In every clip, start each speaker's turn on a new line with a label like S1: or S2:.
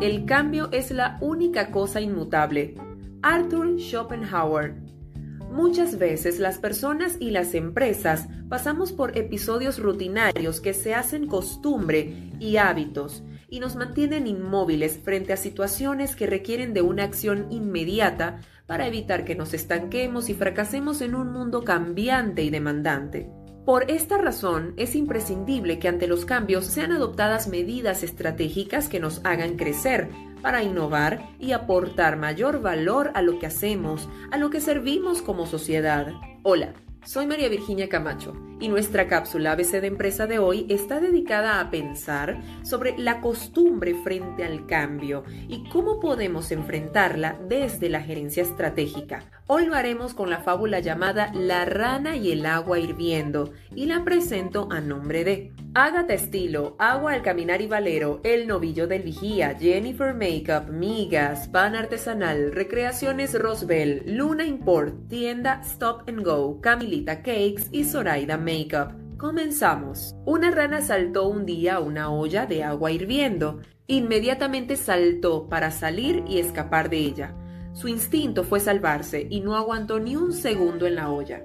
S1: El cambio es la única cosa inmutable. Arthur Schopenhauer. Muchas veces las personas y las empresas pasamos por episodios rutinarios que se hacen costumbre y hábitos y nos mantienen inmóviles frente a situaciones que requieren de una acción inmediata para evitar que nos estanquemos y fracasemos en un mundo cambiante y demandante. Por esta razón, es imprescindible que ante los cambios sean adoptadas medidas estratégicas que nos hagan crecer para innovar y aportar mayor valor a lo que hacemos, a lo que servimos como sociedad. Hola. Soy María Virginia Camacho y nuestra cápsula ABC de empresa de hoy está dedicada a pensar sobre la costumbre frente al cambio y cómo podemos enfrentarla desde la gerencia estratégica. Hoy lo haremos con la fábula llamada La rana y el agua hirviendo y la presento a nombre de Ágata Estilo, Agua al Caminar y Valero, El Novillo del Vigía, Jennifer Makeup, Migas, Pan Artesanal, Recreaciones Rosbel, Luna Import, Tienda Stop and Go, Camilita Cakes y Zoraida Makeup. Comenzamos. Una rana saltó un día a una olla de agua hirviendo. Inmediatamente saltó para salir y escapar de ella. Su instinto fue salvarse y no aguantó ni un segundo en la olla.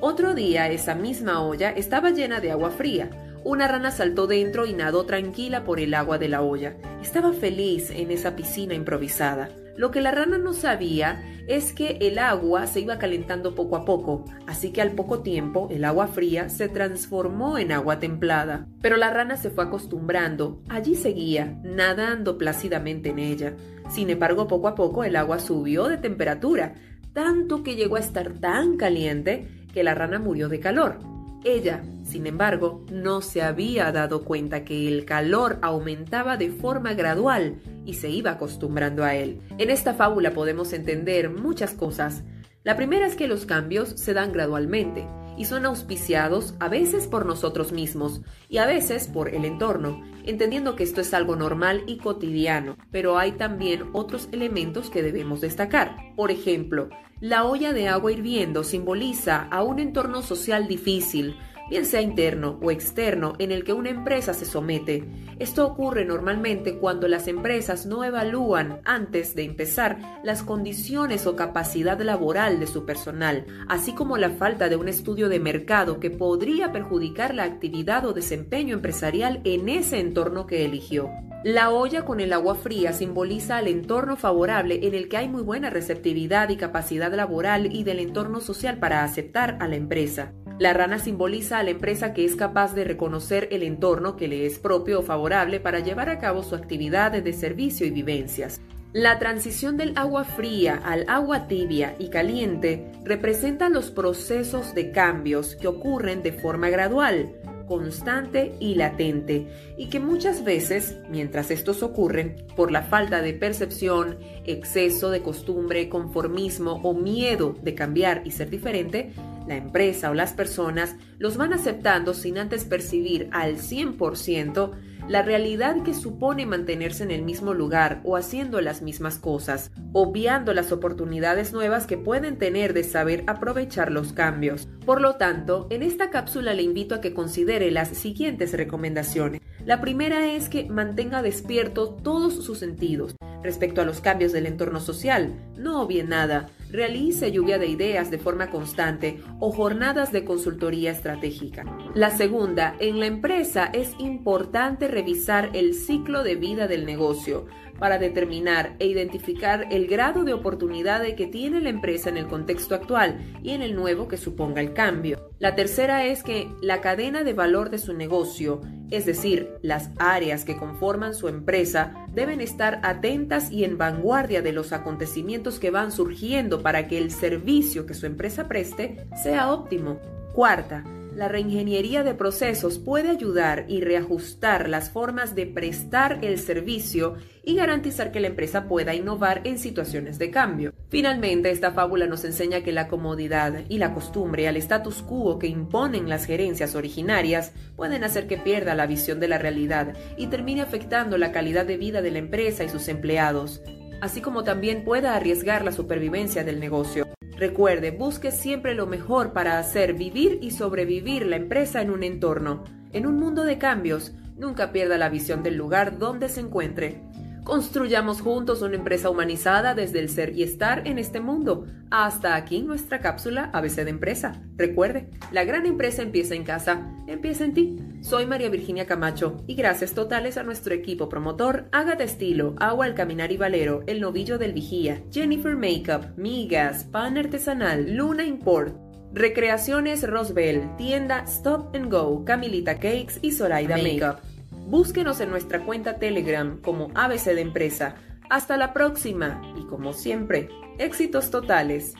S1: Otro día esa misma olla estaba llena de agua fría. Una rana saltó dentro y nadó tranquila por el agua de la olla. Estaba feliz en esa piscina improvisada. Lo que la rana no sabía es que el agua se iba calentando poco a poco, así que al poco tiempo el agua fría se transformó en agua templada. Pero la rana se fue acostumbrando, allí seguía, nadando plácidamente en ella. Sin embargo, poco a poco el agua subió de temperatura, tanto que llegó a estar tan caliente que la rana murió de calor. Ella, sin embargo, no se había dado cuenta que el calor aumentaba de forma gradual y se iba acostumbrando a él. En esta fábula podemos entender muchas cosas. La primera es que los cambios se dan gradualmente y son auspiciados a veces por nosotros mismos y a veces por el entorno, entendiendo que esto es algo normal y cotidiano, pero hay también otros elementos que debemos destacar. Por ejemplo, la olla de agua hirviendo simboliza a un entorno social difícil, bien sea interno o externo, en el que una empresa se somete. Esto ocurre normalmente cuando las empresas no evalúan antes de empezar las condiciones o capacidad laboral de su personal, así como la falta de un estudio de mercado que podría perjudicar la actividad o desempeño empresarial en ese entorno que eligió. La olla con el agua fría simboliza el entorno favorable en el que hay muy buena receptividad y capacidad laboral y del entorno social para aceptar a la empresa. La rana simboliza a la empresa que es capaz de reconocer el entorno que le es propio o favorable para llevar a cabo su actividad de servicio y vivencias. La transición del agua fría al agua tibia y caliente representa los procesos de cambios que ocurren de forma gradual, constante y latente, y que muchas veces, mientras estos ocurren, por la falta de percepción, exceso de costumbre, conformismo o miedo de cambiar y ser diferente, la empresa o las personas los van aceptando sin antes percibir al 100% la realidad que supone mantenerse en el mismo lugar o haciendo las mismas cosas, obviando las oportunidades nuevas que pueden tener de saber aprovechar los cambios. Por lo tanto, en esta cápsula le invito a que considere las siguientes recomendaciones. La primera es que mantenga despierto todos sus sentidos respecto a los cambios del entorno social. No obvie nada. Realice lluvia de ideas de forma constante o jornadas de consultoría estratégica. La segunda, en la empresa es importante revisar el ciclo de vida del negocio para determinar e identificar el grado de oportunidad que tiene la empresa en el contexto actual y en el nuevo que suponga el cambio. La tercera es que la cadena de valor de su negocio, es decir, las áreas que conforman su empresa, deben estar atentas y en vanguardia de los acontecimientos que van surgiendo para que el servicio que su empresa preste sea óptimo. Cuarta, la reingeniería de procesos puede ayudar y reajustar las formas de prestar el servicio y garantizar que la empresa pueda innovar en situaciones de cambio. Finalmente, esta fábula nos enseña que la comodidad y la costumbre al status quo que imponen las gerencias originarias pueden hacer que pierda la visión de la realidad y termine afectando la calidad de vida de la empresa y sus empleados, así como también pueda arriesgar la supervivencia del negocio. Recuerde, busque siempre lo mejor para hacer vivir y sobrevivir la empresa en un entorno. En un mundo de cambios, nunca pierda la visión del lugar donde se encuentre. Construyamos juntos una empresa humanizada desde el ser y estar en este mundo. Hasta aquí nuestra cápsula ABC de empresa. Recuerde, la gran empresa empieza en casa, empieza en ti. Soy María Virginia Camacho y gracias totales a nuestro equipo promotor, Ágata Estilo, Agua al Caminar y Valero, El Novillo del Vigía, Jennifer Makeup, Migas, Pan Artesanal, Luna Import, Recreaciones Rosbell, Tienda Stop and Go, Camilita Cakes y Zoraida Makeup. Búsquenos en nuestra cuenta Telegram como ABC de Empresa. Hasta la próxima y como siempre, éxitos totales.